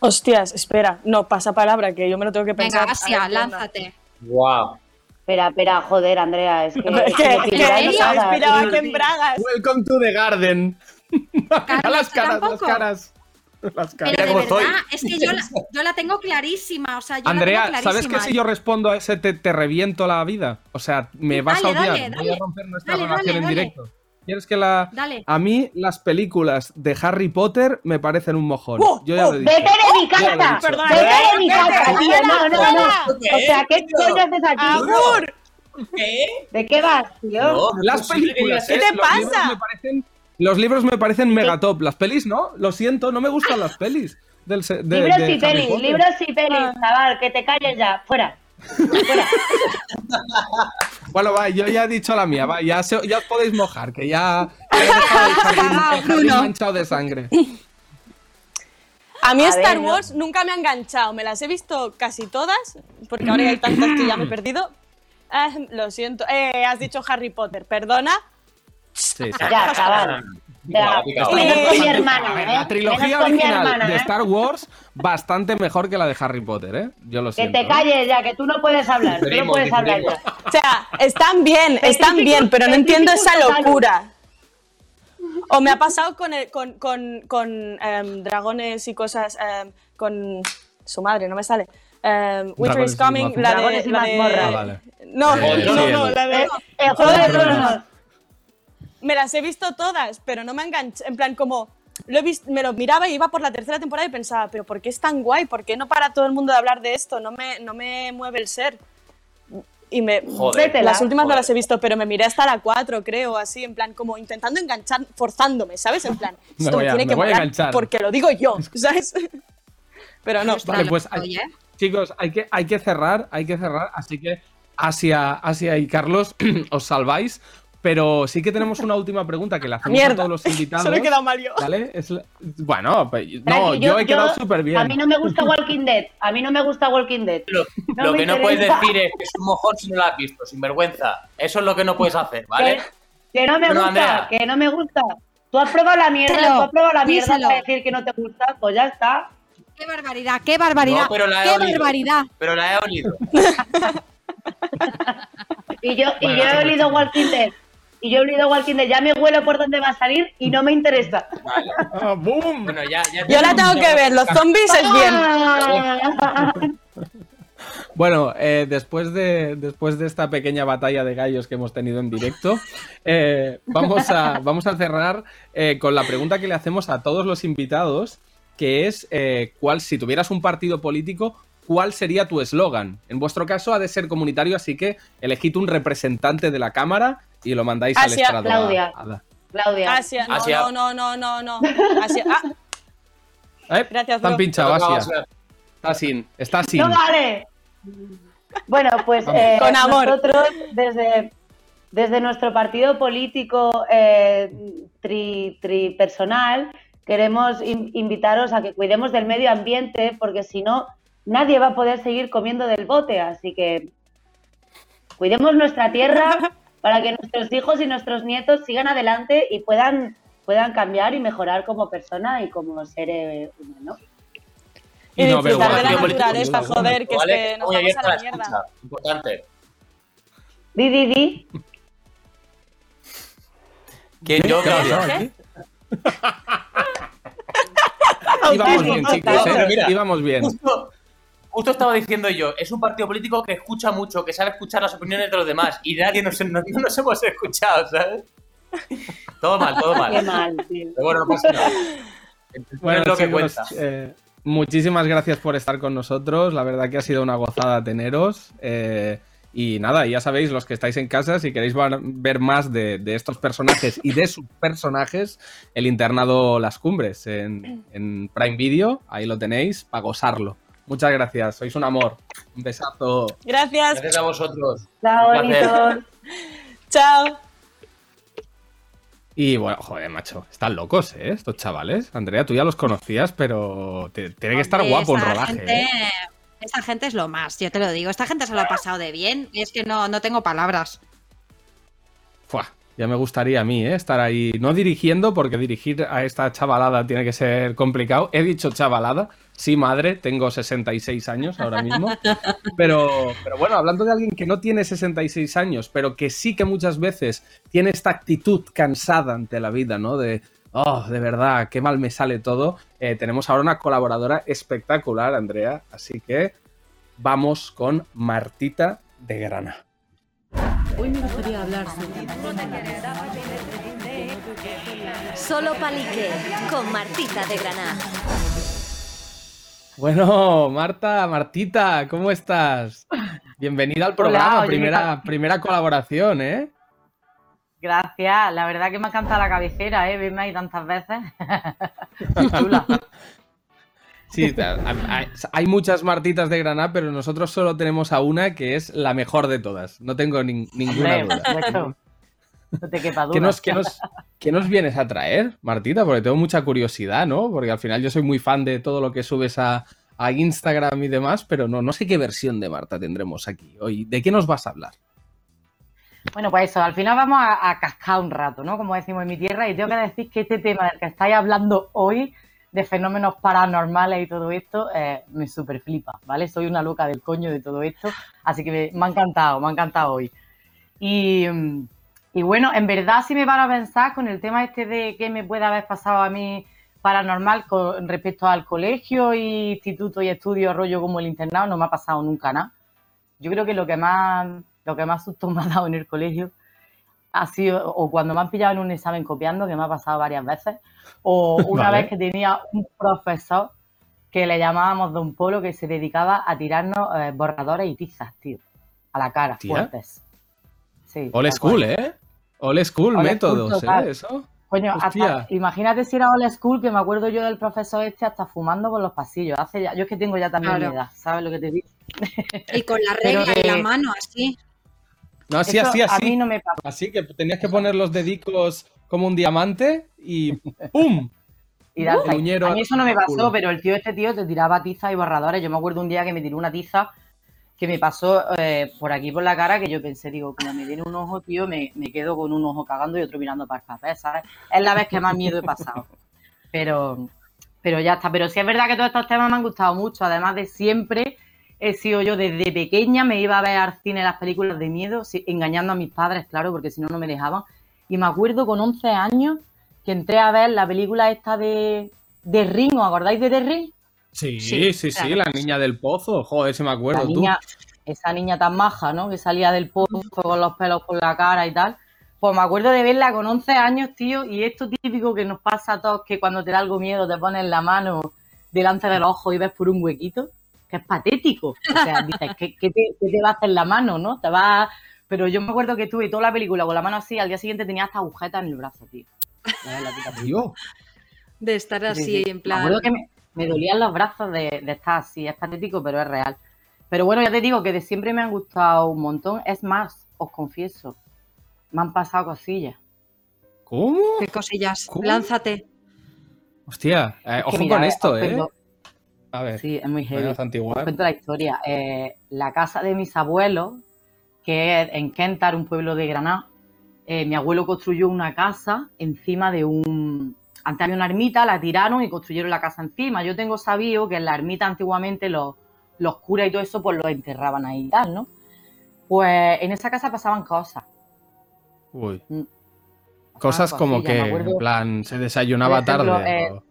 Hostias, espera. No, pasa palabra, que yo me lo tengo que Venga, pensar. Asia, A ver, ¿qué onda? lánzate. Wow. Espera, espera, joder, Andrea, es que... ¿Qué? es que Inspiraba que en Bragas. Welcome to the garden. Carlos, las ¿tú caras, las caras. Las caras. Pero de verdad, estoy. es que yo la, yo la tengo clarísima, o sea, yo la Andrea, tengo ¿sabes que si yo respondo a ese te, te reviento la vida? O sea, me vas Dale, a odiar. dale, Voy a dale. romper nuestra Dale, relación dale, en dale. directo. ¿Quieres que la.? Dale. A mí, las películas de Harry Potter me parecen un mojón. ¡Oh! yo ya ¡Oh! lo he dicho. ¡Vete de mi casa! ¡Vete de mi casa, tío! No, no, no. ¿Qué? O sea, ¿qué coño haces aquí? ¡Agur! ¿De qué vas, tío? No, Las que películas, digas ¿Qué ¿eh? te pasa? me parecen- los libros me parecen mega top. Las pelis, ¿no? Lo siento, no me gustan las pelis. Del, de- libros de y Harry pelis, Potter. libros y pelis, Ah. chaval, que te calles ya, fuera. Fuera. Bueno, va, yo ya he dicho la mía, va, ya, se- ya os podéis mojar, que ya, ya he dejado el jardín, el jardín Bruno. manchado de sangre. A mí A Star ver, no. Wars nunca me ha enganchado. Me las he visto casi todas, porque ahora hay tantas que ya me he perdido. Ah, lo siento. Eh, has dicho Harry Potter, perdona. Sí, sí. Ya, chaval. La trilogía original hermana, de ¿eh? Star Wars, bastante mejor que la de Harry Potter, ¿eh? Yo lo Que siento. te ¿eh? calles ya, que tú no puedes hablar, tú no puedes hablar ya. O sea, están bien, están bien, pero no entiendo esa locura. O me ha pasado con, el- con, con, con, em, dragones y cosas, em, con su madre, no me sale. Winter Dragones is Coming, la de... Dragones y la de-. Ah, vale. No, no, no, el- la de... Eh, eh, Juego de Tronos. Me las he visto todas, pero no me enganché. En plan, como. Lo he visto, me lo miraba y iba por la tercera temporada y pensaba, pero ¿por qué es tan guay? ¿Por qué no para todo el mundo de hablar de esto? No me, no me mueve el ser. y me... Joder. Las últimas no Joder. las he visto, pero me miré hasta la 4, creo, así, en plan, como intentando enganchar, forzándome, ¿sabes? En plan, esto me, voy a- tiene me que voy a molar enganchar. porque lo digo yo, ¿sabes? Pero no. Vale, pues hay- chicos, hay que, hay que cerrar, hay que cerrar, así que Asia, Asia y Carlos os salváis, pero sí que tenemos una última pregunta que le hacemos a todos los invitados. solo he quedado mal yo. ¿Vale? Es la- bueno, pues, no, yo, he quedado súper bien. A mí no me gusta Walking Dead. A mí no me gusta Walking Dead. No lo me que no puedes decir es que es un mojón si no lo has visto, sin vergüenza. Eso es lo que no puedes hacer, ¿vale? Que, que no me gusta, Andrea. que no me gusta. Tú has probado la mierda, Díselo, tú has probado la mierda díselo. para decir que no te gusta, pues ya está. ¡Qué barbaridad! ¡Qué barbaridad! No, pero la he ¡Qué olido. barbaridad! Pero la he olido. Y yo, y yo he olido Walking Dead. Y yo he olido Walking Dead. Ya me huelo por dónde va a salir y no me interesa. Ah, ¡Boom! Bueno, ya, ya Yo la tengo que ver, los zombies es bien. Ah. Bueno, eh, después, de, después de esta pequeña batalla de gallos que hemos tenido en directo, eh, vamos, a, vamos a cerrar eh, con la pregunta que le hacemos a todos los invitados, que es, eh, ¿cuál, si tuvieras un partido político, ¿cuál sería tu eslogan? En vuestro caso ha de ser comunitario, así que elegid un representante de la Cámara y lo mandáis al estrado. a- Claudia. a- Claudia. Asia, no, Asia. no, no, no, no, no. Asia. Ah, Eh, Gracias, Están pinchados, Asia. Está sin, está sin. ¡No vale! Bueno, pues eh, Con amor. nosotros desde, desde nuestro partido político eh, tri, tripersonal queremos in- invitaros a que cuidemos del medio ambiente porque si no nadie va a poder seguir comiendo del bote, así que cuidemos nuestra tierra para que nuestros hijos y nuestros nietos sigan adelante y puedan, puedan cambiar y mejorar como persona y como ser humano. Y Y no disfrutar de la naturaleza, joder, que es ¿vale? que nos Muy vamos a la la mierda. escucha. Importante. Di, di, di. ¿Quién yo? ¿Qué? Íbamos bien, chicos, ¿eh? Íbamos bien. Justo, justo estaba diciendo yo, es un partido político que escucha mucho, que sabe escuchar las opiniones de los demás y nadie nos, no, no nos hemos escuchado, ¿sabes? Todo mal, todo mal. Qué mal, tío. Pero bueno, no pasa nada. Bueno, es lo que cuenta. eh, muchísimas gracias por estar con nosotros. La verdad que ha sido una gozada teneros. eh, y nada, ya sabéis, los que estáis en casa, si queréis ver más de, de estos personajes y de sus personajes, el internado Las Cumbres en, en Prime Video, ahí lo tenéis, para gozarlo. Muchas gracias, sois un amor. Un besazo. Gracias. Gracias a vosotros. Chao. Chao. Y bueno, joder, macho, están locos, ¿eh? Estos chavales. Andrea, tú ya los conocías, pero te- tiene que estar Hombre, guapo el esta rodaje. gente- ¿eh? Esta gente es lo más, yo te lo digo. Esta gente se lo ha pasado de bien y es que no, no tengo palabras. Fua, ya me gustaría a mí, ¿eh? Estar ahí, no dirigiendo, porque dirigir a esta chavalada tiene que ser complicado. He dicho chavalada, sí, madre, tengo 66 años ahora mismo. Pero, pero bueno, hablando de alguien que no tiene 66 años, pero que sí que muchas veces tiene esta actitud cansada ante la vida, ¿no? De, oh, de verdad, qué mal me sale todo. Eh, tenemos ahora una colaboradora espectacular, Andrea, así que vamos con Martita de Grana. Hoy me gustaría hablar Solo palique con Martita de Granada. Bueno, Marta, Martita, ¿cómo estás? Bienvenida al programa, oye, primera, primera colaboración, ¿eh? Gracias, la verdad que me ha encantado la cabecera, ¿eh? Verme ahí tantas veces. Chula. Sí, hay, muchas Martitas de Granada, pero nosotros solo tenemos a una que es la mejor de todas. No tengo nin- ninguna duda. no te quepa duda. ¿Qué nos, qué nos- qué nos vienes a traer, Martita? Porque tengo mucha curiosidad, ¿no? Porque al final yo soy muy fan de todo lo que subes a, a Instagram y demás, pero no, no sé qué versión de Marta tendremos aquí hoy. ¿De qué nos vas a hablar? Bueno, pues eso, al final vamos a, a cascar un rato, ¿no? Como decimos en mi tierra, y tengo que decir que este tema del que estáis hablando hoy, de fenómenos paranormales y todo esto, eh, me super flipa, ¿vale? Soy una loca del coño de todo esto, así que me, ha encantado, me ha encantado hoy. Y, y bueno, en verdad si me van a pensar con el tema este de qué me puede haber pasado a mí paranormal con respecto al colegio y instituto y estudio, rollo como el internado, no me ha pasado nunca nada. Yo creo que lo que más, lo que más susto me ha dado en el colegio ha sido, o cuando me han pillado en un examen copiando, que me ha pasado varias veces, o una Vale. vez que tenía un profesor que le llamábamos Don Polo, que se dedicaba a tirarnos eh, borradores y tizas, tío. a la cara, Tía. fuertes. Sí, Old school, cual. ¿eh? Old school Old métodos, school total. ¿eh? Eso. Coño, hasta- imagínate si era old school, que me acuerdo yo del profesor este hasta fumando por los pasillos. Hace ya, yo es que tengo ya también Claro. mi edad, ¿sabes lo que te digo? Y con la regla en la mano, así. No, así, Eso así, A así. mí no me pasa. Así que tenías que poner los dedicos como un diamante y ¡pum! Y. Uñero a mí eso no me pasó, culo. pero el tío este tío te tiraba tiza y borradores. Yo me acuerdo un día que me tiró una tiza que me pasó eh, por aquí por la cara que yo pensé, digo, como me viene un ojo, tío, me, me quedo con un ojo cagando y otro mirando para el papel, ¿sabes? Es la vez que más miedo he pasado. Pero, pero ya está. Pero sí es verdad que todos estos temas me han gustado mucho. Además de siempre he sido yo desde pequeña, me iba a ver al cine las películas de miedo, engañando a mis padres, claro, porque si no, no me dejaban. Y me acuerdo con 11 años que entré a ver la película esta de, de Ring, ¿os acordáis de The Ring? Sí, sí, sí, claro. la niña del pozo. Joder, si me acuerdo la tú. niña, esa niña tan maja, ¿no? Que salía del pozo con los pelos por la cara y tal. Pues me acuerdo de verla con 11 años, tío, y esto típico que nos pasa a todos, que cuando te da algo miedo te pones la mano delante del ojo y ves por un huequito, que es patético. O sea, dices, ¿qué, qué te, qué te va a hacer la mano, no? Te va... Pero yo me acuerdo que estuve toda la película con la mano así, al día siguiente tenía hasta agujetas en el brazo, tío. De estar Sí, así, sí. en Me plan. acuerdo que me, me dolían los brazos de, de estar así. Es patético, pero es real. Pero bueno, ya te digo que de siempre me han gustado un montón. Es más, os confieso, me han pasado cosillas. ¿Cómo? ¿Qué cosillas? ¿Cómo? Lánzate. Hostia, eh, Es que ojo mira, con eh, esto, ¿eh? cuento- A ver. Sí, es muy heavy. Os cuento la historia. Eh, la casa de mis abuelos, que es en Kentar, un pueblo de Granada, eh, mi abuelo construyó una casa encima de un... Antes había una ermita, la tiraron y construyeron la casa encima. Yo tengo sabido que en la ermita antiguamente los, los curas y todo eso pues los enterraban ahí y tal, ¿no? Pues en esa casa pasaban cosas. Uy. Mm. Cosas como que, en plan, se desayunaba ejemplo, tarde. eh, o-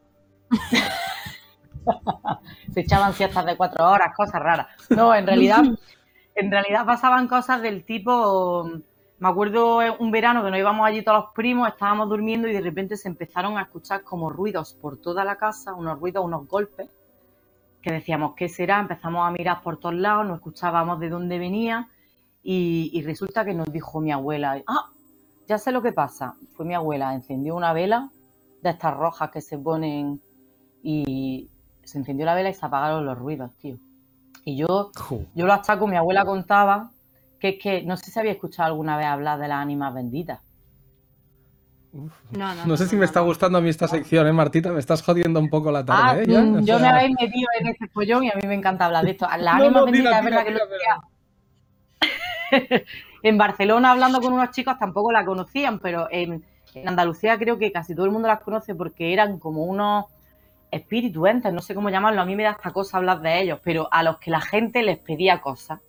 se echaban siestas de cuatro horas, cosas raras. No, en realidad, en realidad pasaban cosas del tipo, me acuerdo un verano que nos íbamos allí todos los primos, estábamos durmiendo y de repente se empezaron a escuchar como ruidos por toda la casa, unos ruidos, unos golpes, que decíamos, ¿qué será? Empezamos a mirar por todos lados, no escuchábamos de dónde venía y, y resulta que nos dijo mi abuela, ah, ya sé lo que pasa. Fue mi abuela, encendió una vela de estas rojas que se ponen y se encendió la vela y se apagaron los ruidos, tío. Y yo, yo lo achaco, mi abuela contaba que es que, no sé si había escuchado alguna vez hablar de las ánimas benditas. No, no, No sé si me está gustando a mí esta sección, ¿eh, Martita? Me estás jodiendo un poco la Ah, tarde, ¿eh? Ya, o yo me habéis metido en este pollón y a mí me encanta hablar de esto. Las No, ánimas benditas es verdad que lo en Barcelona hablando con unos chicos tampoco la conocían, pero en, en Andalucía creo que casi todo el mundo las conoce porque eran como unos espíritus entes, no sé cómo llamarlo, a mí me da esta cosa hablar de ellos, pero a los que la gente les pedía cosas.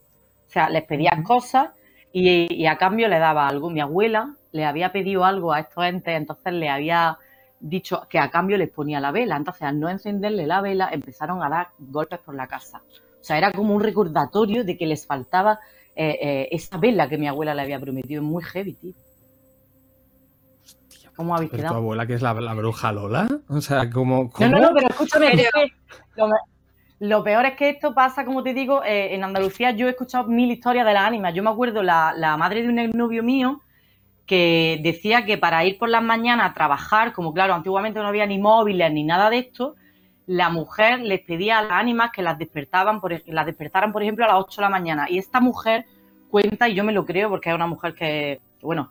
O sea, les pedía cosas y, y a cambio le daba algo. Mi abuela le había pedido algo a estos entes, entonces le había dicho que a cambio les ponía la vela. Entonces, al no encenderle la vela, empezaron a dar golpes por la casa. O sea, era como un recordatorio de que les faltaba eh, eh, esa vela que mi abuela le había prometido. Es muy heavy, tío. ¿Cómo habéis ¿Pero tu quedado? abuela que es la, la bruja Lola? O sea, como... No, no, no, pero escúchame, lo, peor es que esto pasa, como te digo, eh, en Andalucía yo he escuchado mil historias de las ánimas. Yo me acuerdo la, la madre de un exnovio mío que decía que para ir por las mañanas a trabajar, como claro, antiguamente no había ni móviles ni nada de esto, la mujer les pedía a las ánimas que las despertaban, por, ej- las despertaran, por ejemplo, a las 8 de la mañana. Y esta mujer cuenta, y yo me lo creo porque es una mujer que, bueno,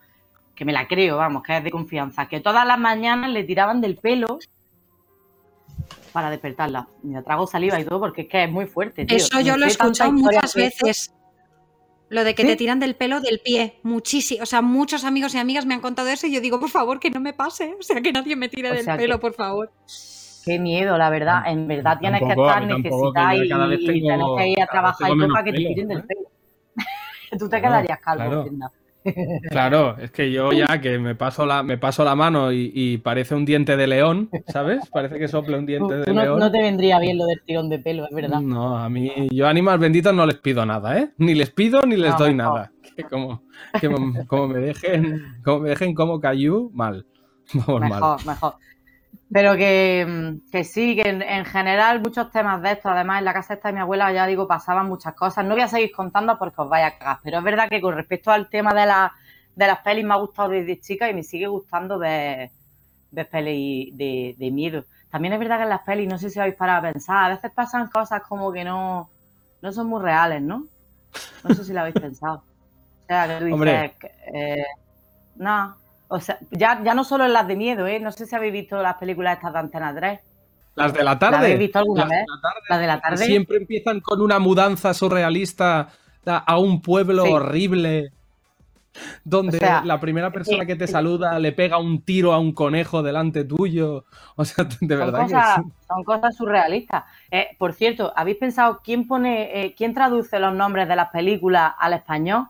que me la creo, vamos, que es de confianza, que todas las mañanas le tiraban del pelo para despertarla. Me trago saliva y todo porque es que es muy fuerte. tío. Eso yo Me lo he escuchado muchas veces. Lo de que ¿Sí? te tiran del pelo del pie, muchísimo. O sea, muchos amigos y amigas me han contado eso y yo digo, por favor, que no me pase. O sea, que nadie me tire O del pelo, que- por favor. Qué miedo, la verdad. En verdad tienes que Tampoco, a estar que necesitada y, tengo- tienes que ir a trabajar y todo para que te pelo, tiren del ¿eh? pelo. Tú te Claro, quedarías calvo, claro. Claro, es que yo ya que me paso la, me paso la mano y, y parece un diente de león, ¿sabes? Parece que sople un diente de no, león. no te vendría bien lo del tirón de pelo, es verdad. No, a mí, yo animales benditos no les pido nada, ¿eh? Ni les pido ni les No, doy mejor. nada. Que como, que como me dejen, como me dejen como cayú, mal. Vamos mal. Mejor, mejor. Pero que, que sí, que en, en general muchos temas de estos, además en la casa esta de mi abuela ya digo, pasaban muchas cosas. No voy a seguir contando porque os vaya a cagar, pero es verdad que con respecto al tema de, la, de las pelis me ha gustado desde chica y me sigue gustando ver, ver pelis de, de miedo. También es verdad que en las pelis, no sé si habéis parado a pensar, a veces pasan cosas como que no, no son muy reales, ¿no? No sé si lo habéis pensado. O sea, que tú dices, eh, no, o sea, ya, ya no solo en las de miedo, ¿eh? No sé si habéis visto las películas estas de Antena 3. Las de la ¿La tarde. habéis visto alguna Las de vez? la tarde. La de la tarde. Siempre empiezan con una mudanza surrealista a un pueblo Sí. horrible. Donde O sea, la primera persona eh, que te eh, saluda le pega un tiro a un conejo delante tuyo. O sea, de verdad cosas, que sí. son cosas surrealistas. Eh, por cierto, ¿habéis pensado quién pone, eh, quién traduce los nombres de las películas al español?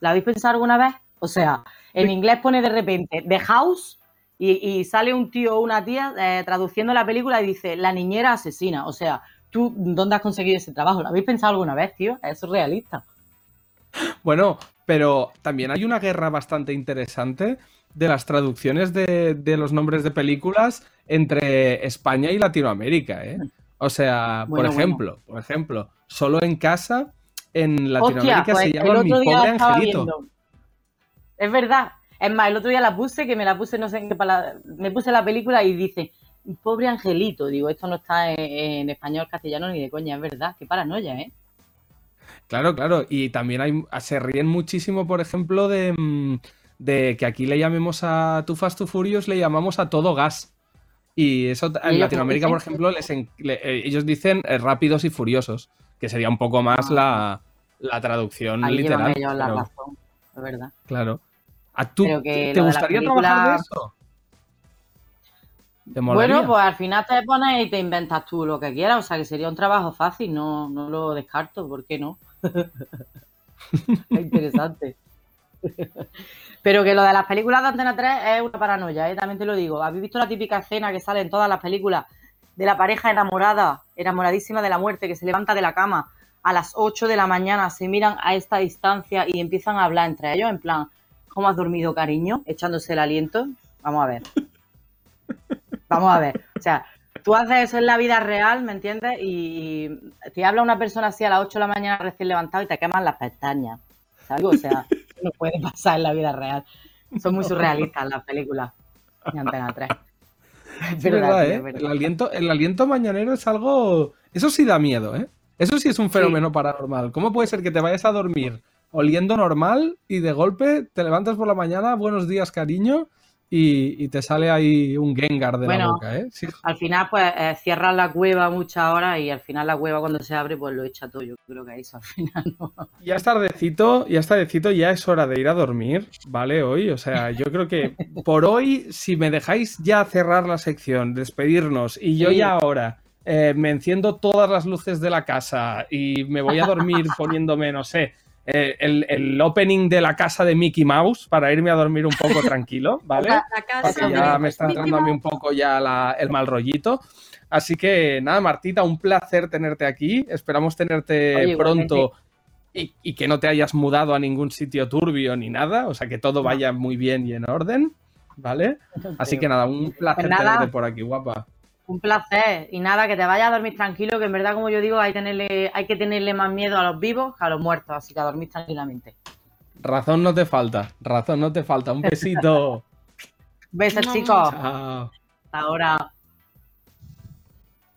¿Lo habéis pensado alguna vez? O sea, en inglés pone de repente The House y, y sale un tío o una tía eh, traduciendo la película y dice La niñera asesina. O sea, ¿tú dónde has conseguido ese trabajo? ¿Lo habéis pensado alguna vez, tío? Es surrealista. Bueno, pero también hay una guerra bastante interesante de las traducciones de, de los nombres de películas entre España y Latinoamérica, ¿eh? O sea, Bueno, por ejemplo, por ejemplo, solo en casa en Hostia, Latinoamérica pues se el llama Mi pobre angelito. viendo. Es verdad. Es más, el otro día la puse, que me la puse, no sé en qué palabra, me puse la película y dice, pobre angelito. Digo, esto no está en, en español, castellano ni de coña, es verdad. Qué paranoia, ¿eh? Claro, claro. Y también hay, se ríen muchísimo, por ejemplo, de, mm, de que aquí le llamemos a Too Fast Too Furious, le llamamos a todo gas. Y eso ¿Y en Latinoamérica, por ejemplo, les en- le- eh, ellos dicen eh, rápidos y furiosos, que sería un poco más la, la traducción Ahí literal. ellos la pero, razón, es verdad. claro. ¿A tú, que ¿Te gustaría trabajar de película- eso? Bueno, pues al final te pones y te inventas tú lo que quieras, o sea que sería un trabajo fácil, no, no lo descarto, ¿por qué no? es interesante. Pero que lo de las películas de Antena 3 es una paranoia, ¿eh? también te lo digo. ¿Habéis visto la típica escena que sale en todas las películas de la pareja enamorada, enamoradísima de la muerte, que se levanta de la cama a las 8 de la mañana, se miran a esta distancia y empiezan a hablar entre ellos, en plan, ¿cómo has dormido, cariño? Echándose el aliento. Vamos a ver. Vamos a ver. O sea, tú haces eso en la vida real, ¿me entiendes? Y te habla una persona así a las 8 de la mañana recién levantado y te queman las pestañas. ¿Sabes? O sea, no puede pasar en la vida real. Son muy surrealistas las películas de Antena 3. Es verdad, ¿eh? es verdad. El aliento, el aliento mañanero es algo. Eso sí da miedo, ¿eh? Eso sí es un fenómeno paranormal. ¿Cómo puede ser que te vayas a dormir oliendo normal y de golpe te levantas por la mañana, buenos días, cariño, y, y te sale ahí un Gengar de la boca, ¿eh? Sí. Al final, pues eh, cierras la cueva muchas horas y al final la cueva cuando se abre, pues lo echa todo. Yo creo que eso al final no. Ya es tardecito, ya es tardecito, ya es hora de ir a dormir, ¿vale? Hoy, o sea, yo creo que por hoy, si me dejáis ya cerrar la sección, despedirnos, y yo Sí. ya ahora eh, me enciendo todas las luces de la casa y me voy a dormir poniéndome, no sé, eh, el, el opening de la casa de Mickey Mouse para irme a dormir un poco tranquilo, ¿vale? La, la casa Porque ya me está entrando a mí un poco ya la- el mal rollito. Así que nada, Martita, un placer tenerte aquí. Esperamos tenerte Oye, pronto y, y que no te hayas mudado a ningún sitio turbio ni nada. O sea, que todo vaya muy bien y en orden. ¿Vale? Así que nada, un placer Pues nada. tenerte por aquí, guapa. Un placer. Y nada, que te vayas a dormir tranquilo, que en verdad, como yo digo, hay, tenerle, hay que tenerle más miedo a los vivos que a los muertos. Así que a dormir tranquilamente. Razón no te falta, razón no te falta. Un besito. Besos, chicos. Chao. Hasta ahora.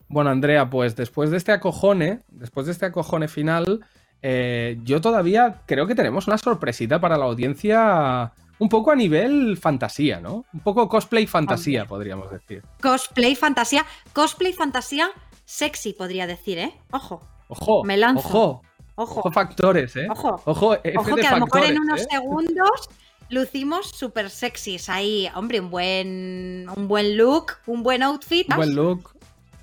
Bueno, Andrea, pues después de este acojone, después de este acojone final, eh, yo todavía creo que tenemos una sorpresita para la audiencia un poco a nivel fantasía, ¿no? Un poco cosplay fantasía, podríamos decir. Cosplay fantasía. Cosplay fantasía sexy, podría decir, ¿eh? Ojo, Ojo, Me lanzo. ojo, ojo. ojo factores, ¿eh? Ojo. ojo, F Ojo de que a lo mejor en unos ¿eh? segundos lucimos súper sexys ahí. Hombre, un buen, un buen look, un buen outfit. Un buen look.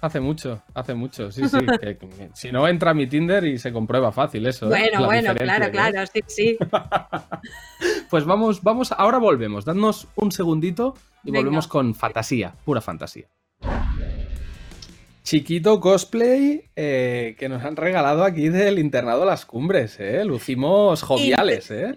Hace mucho, hace mucho, sí, sí. que- que- si no entra a mi Tinder y se comprueba fácil eso. ¿eh? Bueno, bueno, claro, es. claro, sí, sí. Pues vamos, vamos, ahora volvemos. Dadnos un segundito y Venga. volvemos con fantasía, pura fantasía. Chiquito cosplay eh, que nos han regalado aquí del internado Las Cumbres, ¿eh? Lucimos joviales, ¿eh?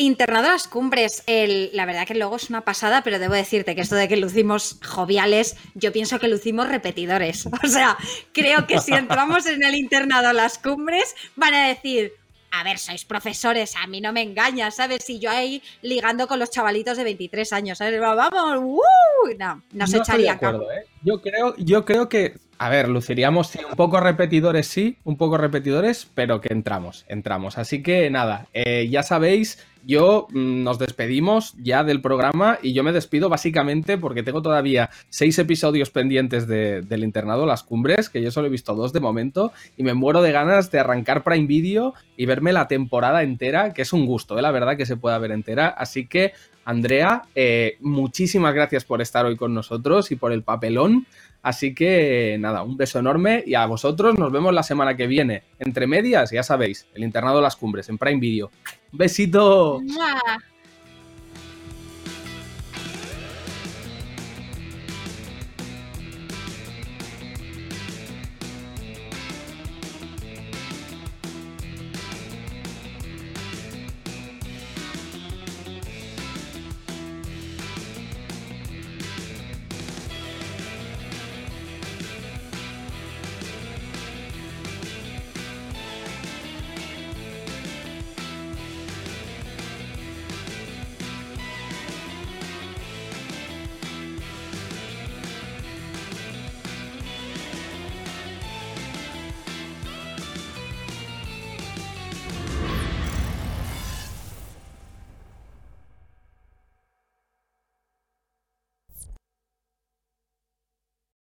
Internado a las cumbres, el, la verdad que luego es una pasada, pero debo decirte que esto de que lucimos joviales, yo pienso que lucimos repetidores. O sea, creo que si entramos en el internado a las cumbres, van a decir, a ver, sois profesores, a mí no me engañas, ¿sabes? Si yo ahí ligando con los chavalitos de 23 años, ¿sabes? Vamos, ¡uh! No, nos No estoy de echaría acuerdo, ¿eh? Yo creo, yo creo que, a ver, luciríamos sí, un poco repetidores, sí, un poco repetidores, pero que entramos, entramos. Así que nada, eh, ya sabéis, yo mm, nos despedimos ya del programa y yo me despido básicamente porque tengo todavía seis episodios pendientes de- del internado Las Cumbres, que yo solo he visto dos de momento, y me muero de ganas de arrancar Prime Video y verme la temporada entera, que es un gusto, ¿eh? la verdad que se pueda ver entera. Así que, Andrea, eh, muchísimas gracias por estar hoy con nosotros y por el papelón. Así que nada, un beso enorme y a vosotros nos vemos la semana que viene. Entre medias, ya sabéis, el internado Las Cumbres en Prime Video. Besito. ¡Mua!